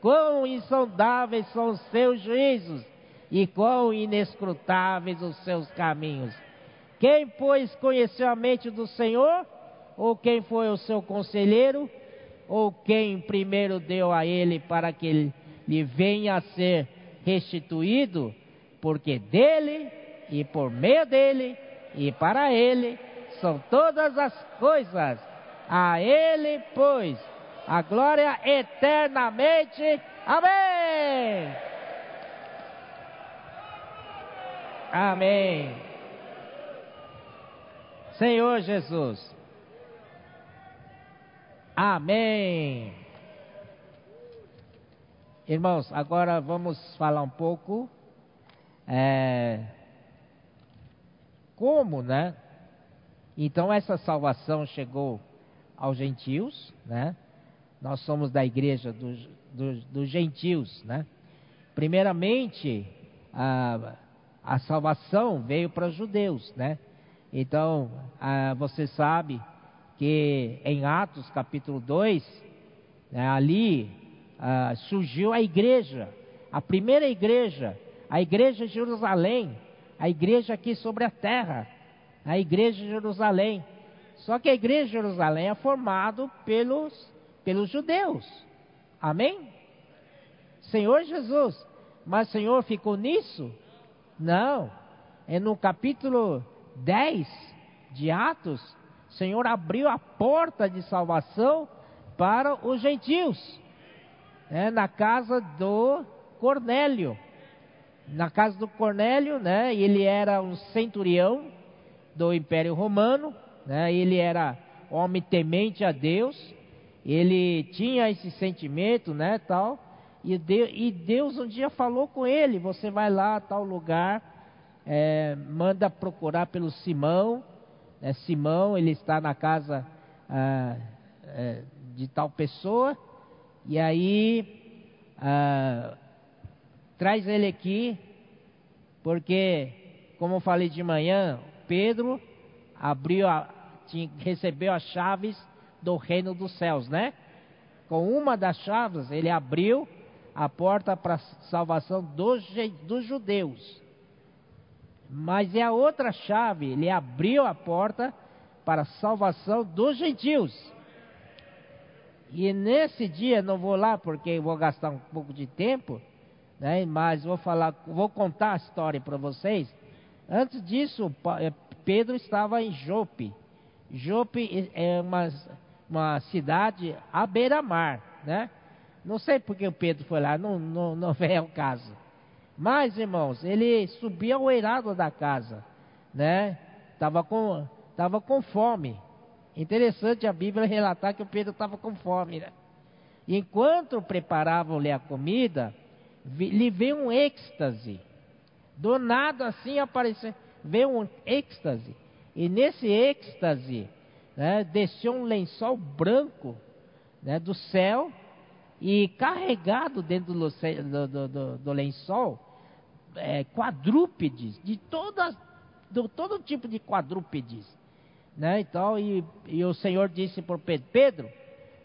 S1: Quão insondáveis são os seus juízos e quão inescrutáveis os seus caminhos. Quem, pois, conheceu a mente do Senhor? Ou quem foi o seu conselheiro? Ou quem primeiro deu a ele para que ele lhe venha a ser restituído, porque dele e por meio dele e para ele são todas as coisas. A ele, pois, a glória eternamente. Amém. Amém. Senhor Jesus. Amém. Irmãos, agora vamos falar um pouco é, como, né? Então essa salvação chegou aos gentios, né? Nós somos da igreja dos, dos, dos gentios, né? Primeiramente, a, a salvação veio para os judeus, né? Então, a, você sabe que em Atos capítulo 2, né, ali ah, surgiu a igreja, a primeira igreja, a igreja de Jerusalém, a igreja aqui sobre a terra, a igreja de Jerusalém. Só que a igreja de Jerusalém é formada pelos, pelos judeus. Amém? Senhor Jesus. Mas o Senhor ficou nisso? Não. É no capítulo 10 de Atos, o Senhor abriu a porta de salvação para os gentios né, na casa do Cornélio. Na casa do Cornélio, né, ele era um centurião do Império Romano, né, ele era homem temente a Deus, ele tinha esse sentimento, né, tal, e Deus, e Deus um dia falou com ele: você vai lá a tal lugar, é, manda procurar pelo Simão, né, Simão, ele está na casa ah, é, de tal pessoa, e aí, ah, traz ele aqui, porque, como eu falei de manhã, Pedro abriu a, tinha, recebeu as chaves do reino dos céus, né? Com uma das chaves, ele abriu a porta para a salvação dos, dos judeus. Mas é a outra chave, ele abriu a porta para a salvação dos gentios. E nesse dia não vou lá porque vou gastar um pouco de tempo, né? Mas vou falar, vou contar a história para vocês. Antes disso, é, Pedro estava em Jope. Jope é uma, uma cidade à beira-mar, né? Não sei porque o Pedro foi lá, não, não, não vem ao caso. Mas, irmãos, ele subia ao eirado da casa, né? Estava com estava com fome. Interessante a Bíblia relatar que o Pedro estava com fome, né? Enquanto preparavam-lhe a comida, lhe veio um êxtase. Do nada assim apareceu, veio um êxtase. E nesse êxtase, né, desceu um lençol branco né, do céu e carregado dentro do, do, do, do lençol é, quadrúpedes, de todas, de todo tipo de quadrúpedes. Né? Então, e, e o Senhor disse para Pedro: Pedro,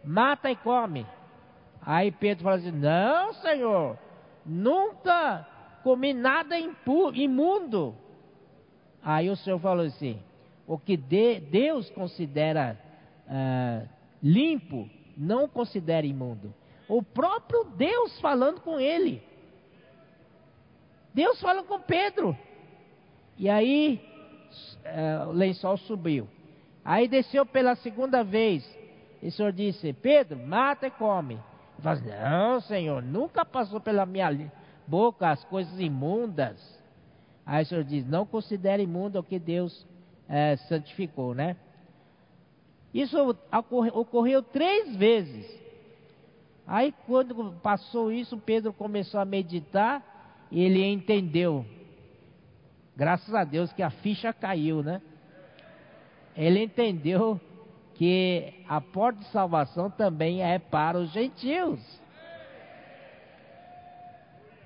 S1: mata e come. Aí Pedro falou assim: Não, Senhor, nunca comi nada imundo. Aí o Senhor falou assim: O que de, Deus considera uh, limpo, não considera imundo. O próprio Deus falando com ele. Deus fala com Pedro. E aí uh, o lençol subiu. Aí desceu pela segunda vez. E o Senhor disse: Pedro, mata e come. Fala, não, Senhor, nunca passou pela minha boca as coisas imundas. Aí o Senhor diz: não considere imundo o que Deus é, santificou, né? Isso ocorreu, ocorreu três vezes. Aí quando passou isso, Pedro começou a meditar e ele entendeu. Graças a Deus que a ficha caiu, né? Ele entendeu que a porta de salvação também é para os gentios.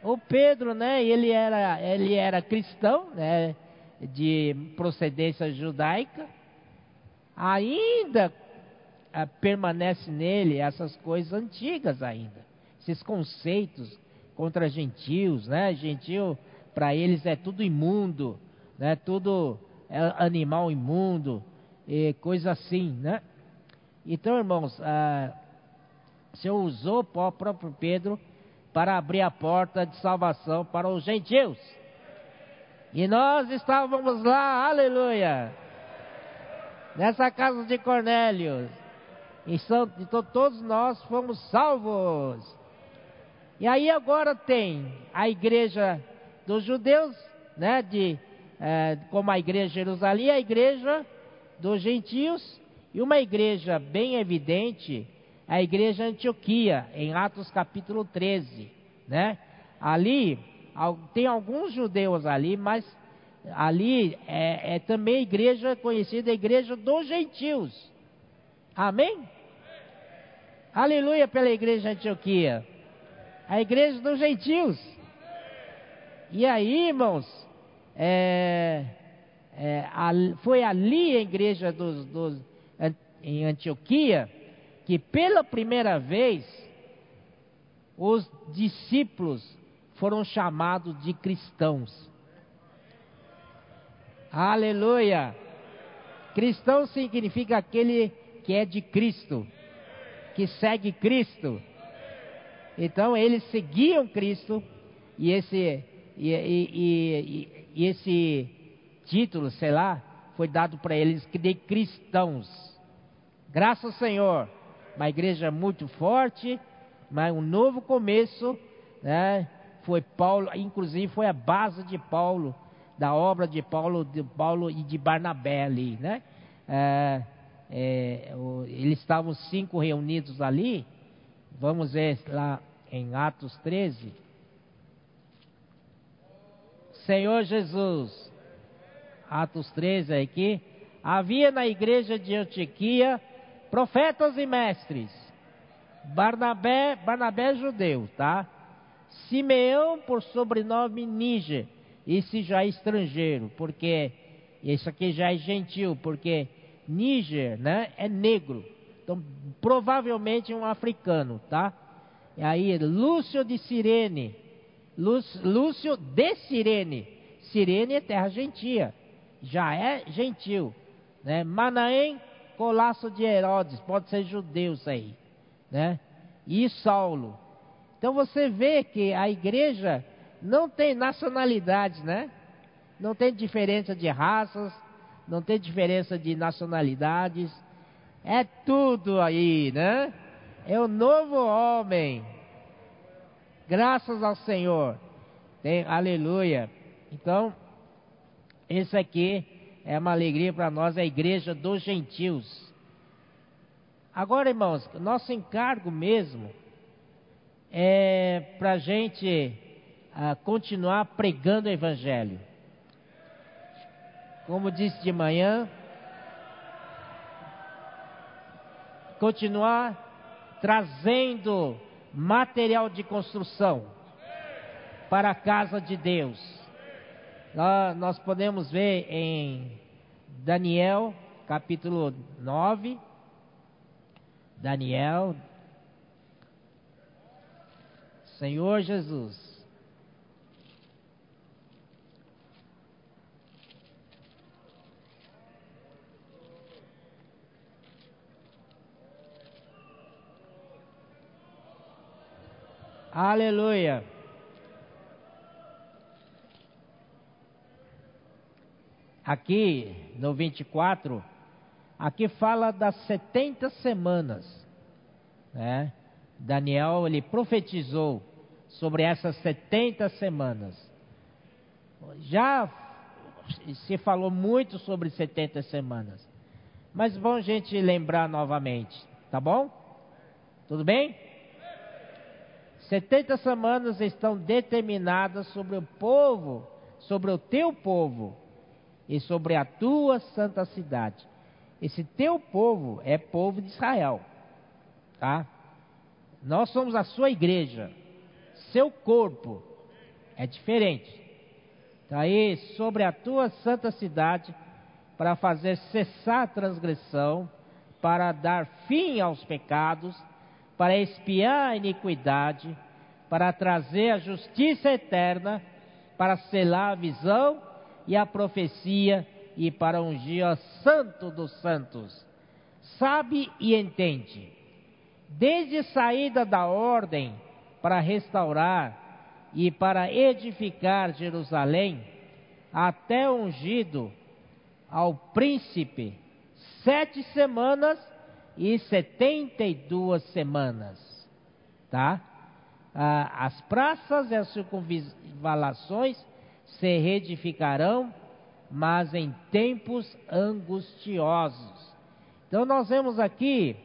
S1: O Pedro, né, ele era, ele era cristão, né, de procedência judaica. Ainda ah, permanece nele essas coisas antigas ainda, esses conceitos contra gentios, né? Gentio para eles é tudo imundo, né? Tudo é animal imundo, e coisa assim, né? Então, irmãos, ah, o Senhor usou o próprio Pedro para abrir a porta de salvação para os gentios. E nós estávamos lá, aleluia, nessa casa de Cornélio. Então, todos nós fomos salvos. E aí agora tem a igreja dos judeus, né, de, é, como a igreja de Jerusalém, a igreja dos gentios e uma igreja bem evidente, a igreja Antioquia, em Atos capítulo 13, né? Ali tem alguns judeus ali, mas ali é, é também igreja conhecida, a igreja dos gentios. Amém? Aleluia pela igreja Antioquia. A igreja dos gentios. E aí, irmãos, é, é, foi ali a igreja dos, dos, em Antioquia que pela primeira vez os discípulos foram chamados de cristãos. Aleluia! Cristão significa aquele que é de Cristo, que segue Cristo. Então eles seguiam Cristo e esse e, e, e, esse título, sei lá, foi dado para eles de cristãos. Graças ao Senhor, uma igreja muito forte, mas um novo começo, né? Foi Paulo, inclusive foi a base de Paulo, da obra de Paulo, de Paulo e de Barnabé ali, né? É, é, o, eles estavam cinco reunidos ali. Vamos ver lá em Atos 13. Senhor Jesus, Atos 13 aqui. Havia na igreja de Antioquia profetas e mestres. Barnabé, Barnabé é judeu, tá? Simeão por sobrenome Níger, esse já é estrangeiro, porque esse aqui já é gentil, porque Níger, né, é negro. Então, provavelmente um africano, tá? E aí, Lúcio de Cirene, Lúcio de Cirene, Cirene é terra gentia, já é gentil, né? Manaém Colasso de Herodes, pode ser judeu isso aí, né? E Saulo. Então você vê que a igreja não tem nacionalidade, né? Não tem diferença de raças, não tem diferença de nacionalidades. É tudo aí, né? É o novo homem. Graças ao Senhor. Tem, aleluia. Então, esse aqui é uma alegria para nós a igreja dos gentios. Agora, irmãos, nosso encargo mesmo é para a gente uh, continuar pregando o Evangelho. Como disse de manhã, continuar trazendo material de construção para a casa de Deus. Nós, podemos ver em Daniel, capítulo 9, Daniel, Senhor Jesus. Aleluia. Aqui no 24, aqui fala das 70 semanas, né? Daniel ele profetizou sobre essas 70 semanas. Já se falou muito sobre 70 semanas. Mas bom a gente lembrar novamente, tá bom? Tudo bem? 70 semanas estão determinadas sobre o povo, sobre o teu povo e sobre a tua santa cidade. Esse teu povo é povo de Israel, tá? Nós somos a sua igreja, seu corpo é diferente. Está aí sobre a tua santa cidade para fazer cessar a transgressão, para dar fim aos pecados para expiar a iniquidade, para trazer a justiça eterna, para selar a visão e a profecia e para ungir a santo dos santos. Sabe e entende. Desde a saída da ordem para restaurar e para edificar Jerusalém, até ungido ao príncipe, sete semanas e 72 semanas, tá? Ah, as praças e as circunvalações se reedificarão, mas em tempos angustiosos. Então nós vemos aqui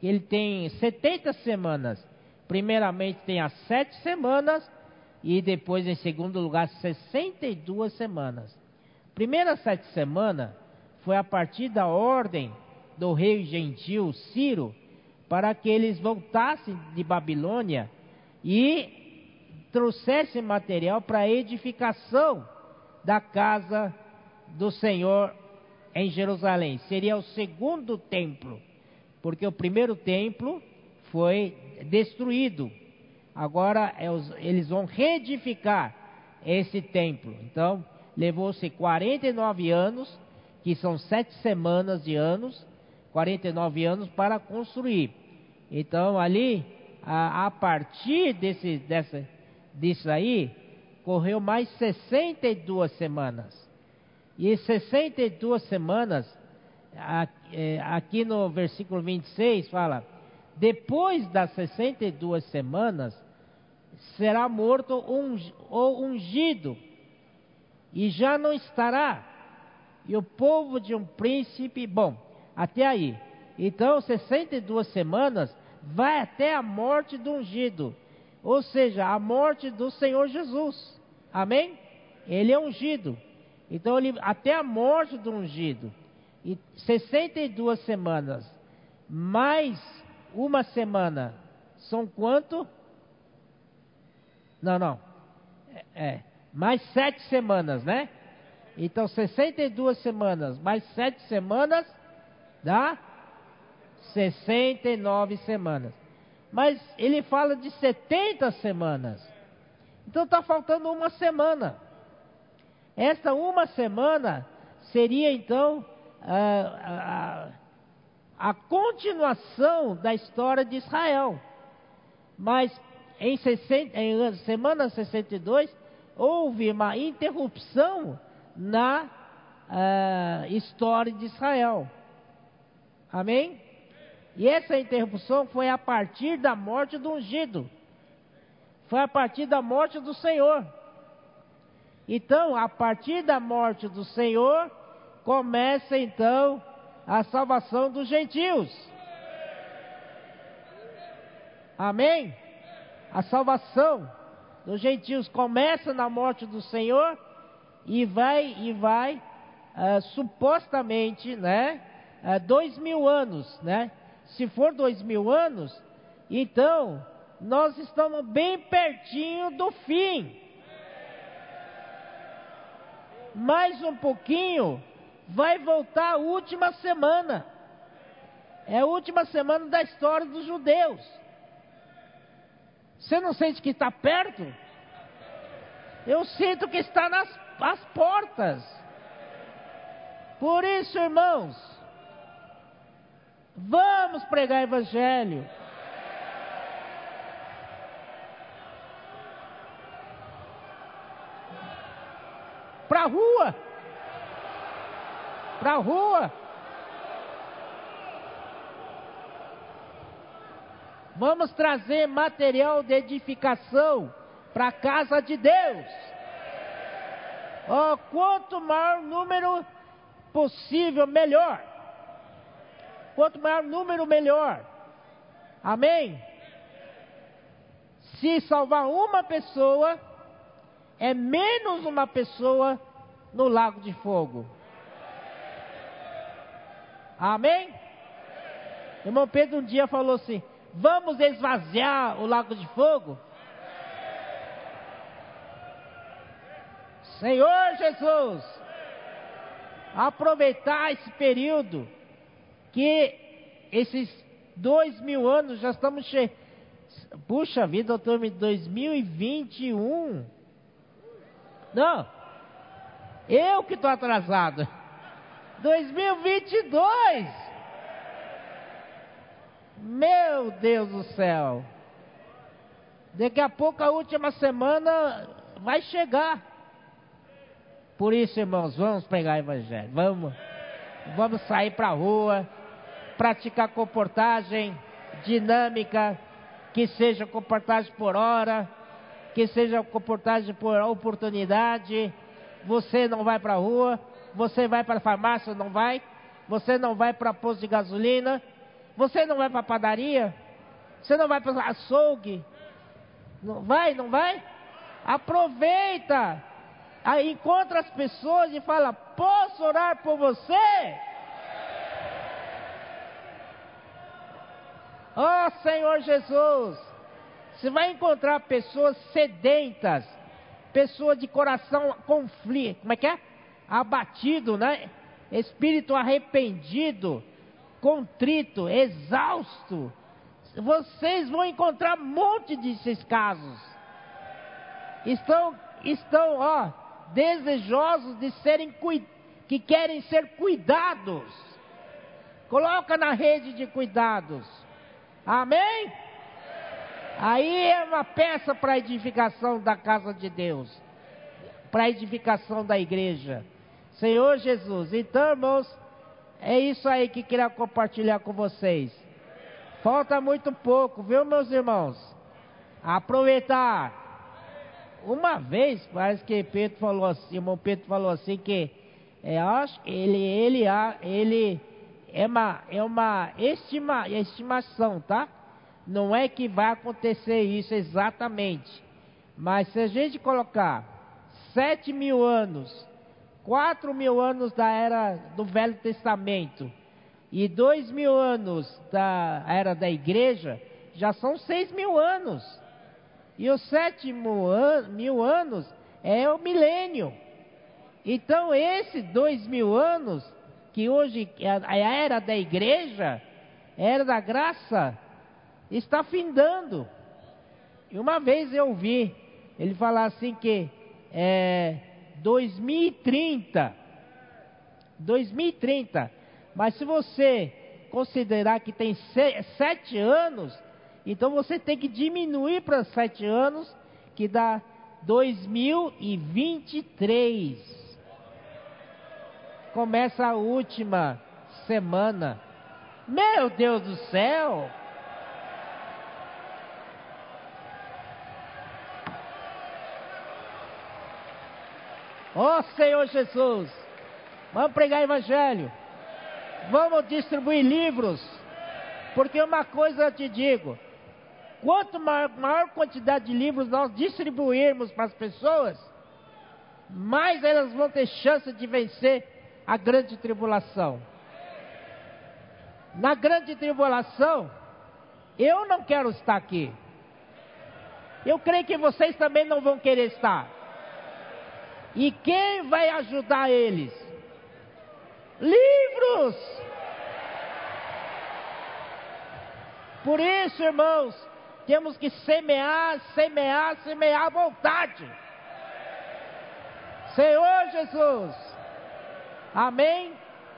S1: que ele tem 70 semanas. Primeiramente tem as sete semanas e depois em segundo lugar 62 semanas. Primeira sete semanas foi a partir da ordem do rei gentil Ciro para que eles voltassem de Babilônia e trouxessem material para a edificação da casa do Senhor em Jerusalém. Seria o segundo templo, porque o primeiro templo foi destruído. Agora é eles vão reedificar esse templo. Então, levou-se 49 anos, que são sete semanas de anos, 49 anos para construir. Então ali, a, a partir desse, dessa, disso aí, correu mais 62 semanas. E 62 semanas, é, aqui no versículo 26 fala: depois das 62 semanas, será morto ou ungido, e já não estará. E o povo de um príncipe, bom, até aí. Então, 62 semanas vai até a morte do ungido, ou seja, a morte do Senhor Jesus. Amém? Ele é ungido. Então, ele, até a morte do ungido. E 62 semanas mais uma semana são quanto? Não, não. É, é, mais sete semanas, né? Então, 62 semanas mais sete semanas dá 69 semanas. Mas ele fala de 70 semanas. Então está faltando uma semana. Essa uma semana seria então a, a, a continuação da história de Israel. Mas em, 60, em semana 62 houve uma interrupção na uh, história de Israel. Amém? E essa interrupção foi a partir da morte do ungido. Foi a partir da morte do Senhor. Então, a partir da morte do Senhor, começa então a salvação dos gentios. Amém? A salvação dos gentios começa na morte do Senhor e vai e vai uh, supostamente, né? Uh, dois mil anos, né? Se for dois mil anos, então nós estamos bem pertinho do fim. Mais um pouquinho, vai voltar a última semana. É a última semana da história dos judeus. Você não sente que está perto? Eu sinto que está nas as portas. Por isso, irmãos, vamos pregar evangelho. Para a rua. Para a rua. Vamos trazer material de edificação para a casa de Deus. Oh, quanto maior número possível, melhor. Quanto maior número, melhor. Amém? Se salvar uma pessoa, é menos uma pessoa no lago de fogo. Amém? Irmão Pedro um dia falou assim: Vamos esvaziar o lago de fogo? Senhor Jesus, aproveitar esse período que esses dois mil anos já estamos cheios. Puxa vida, doutor, 2021. Não, eu que estou atrasado. 2022. Meu Deus do céu. Daqui a pouco a última semana vai chegar. Por isso, irmãos, vamos pegar o evangelho. Vamos. Vamos sair para a rua, praticar comportagem dinâmica, que seja comportagem por hora, que seja comportagem por oportunidade. Você não vai para a rua, você vai para a farmácia, não vai? Você não vai para posto de gasolina, você não vai para a padaria? Você não vai para açougue? Não vai, não vai? Aproveita. Aí encontra as pessoas e fala: Posso orar por você? Oh Senhor Jesus, você vai encontrar pessoas sedentas, pessoas de coração conflito, como é que é? Abatido, né? Espírito arrependido, contrito, exausto. Vocês vão encontrar um monte desses casos. Estão, estão, ó, desejosos de serem que querem ser cuidados. Coloca na rede de cuidados. Amém? Aí é uma peça para a edificação da casa de Deus, para a edificação da igreja. Senhor Jesus, então, irmãos, é isso aí que queria compartilhar com vocês. Falta muito pouco, viu, meus irmãos? Aproveitar. Uma vez, parece que Pedro falou assim, irmão Pedro falou assim que é, acho ele ele ele é uma é uma estima, estimação, tá? Não é que vai acontecer isso exatamente, mas se a gente colocar sete mil anos quatro mil anos da era do Velho Testamento e dois mil anos da era da igreja, já são seis mil anos. E os sétimo an mil anos é o milênio. Então, esses dois mil anos, que hoje a era da igreja, era da graça, está findando. E uma vez eu ouvi ele falar assim que é, 2030. 2030. Mas se você considerar que tem sete anos, então você tem que diminuir para sete anos, que dá 2023. Começa a última semana. Meu Deus do céu! Ó oh, Senhor Jesus, Vamos pregar evangelho. Vamos distribuir livros. Porque uma coisa eu te digo: quanto maior, maior quantidade de livros nós distribuirmos para as pessoas, mais elas vão ter chance de vencer a grande tribulação. Na grande tribulação, eu não quero estar aqui. Eu creio que vocês também não vão querer estar. E quem vai ajudar eles? Livros! Por isso, irmãos, temos que semear, semear, semear à vontade. Senhor Jesus, amém?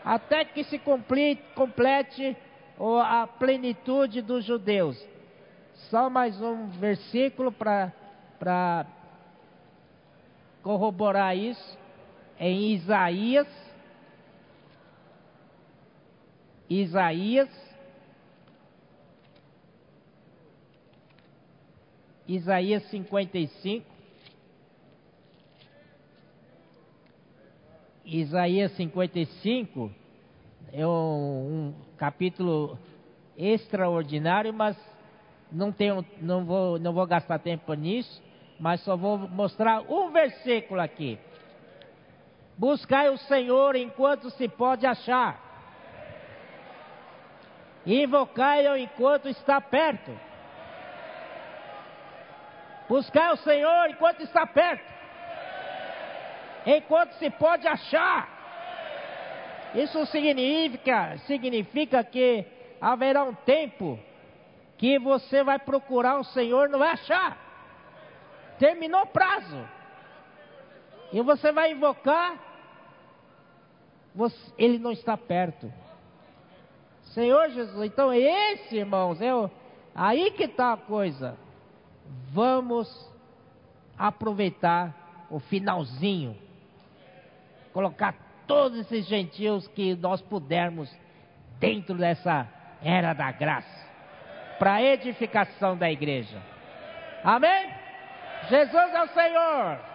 S1: Até que se complete a plenitude dos judeus. Só mais um versículo para corroborar isso. Em Isaías. Isaías. Isaías 55. Isaías 55 é um, um capítulo extraordinário, mas não, tenho, não, vou, não vou gastar tempo nisso, mas só vou mostrar um versículo aqui. Buscai o Senhor enquanto se pode achar, invocai-o enquanto está perto. Buscai o Senhor enquanto está perto, enquanto se pode achar. Isso significa, significa que haverá um tempo que você vai procurar o Senhor, não vai achar. Terminou o prazo. E você vai invocar, você, ele não está perto. Senhor Jesus, então esse, irmãos, é aí que está a coisa. Vamos aproveitar o finalzinho, colocar todos esses gentios que nós pudermos dentro dessa era da graça para edificação da igreja. Amém? Jesus é o Senhor.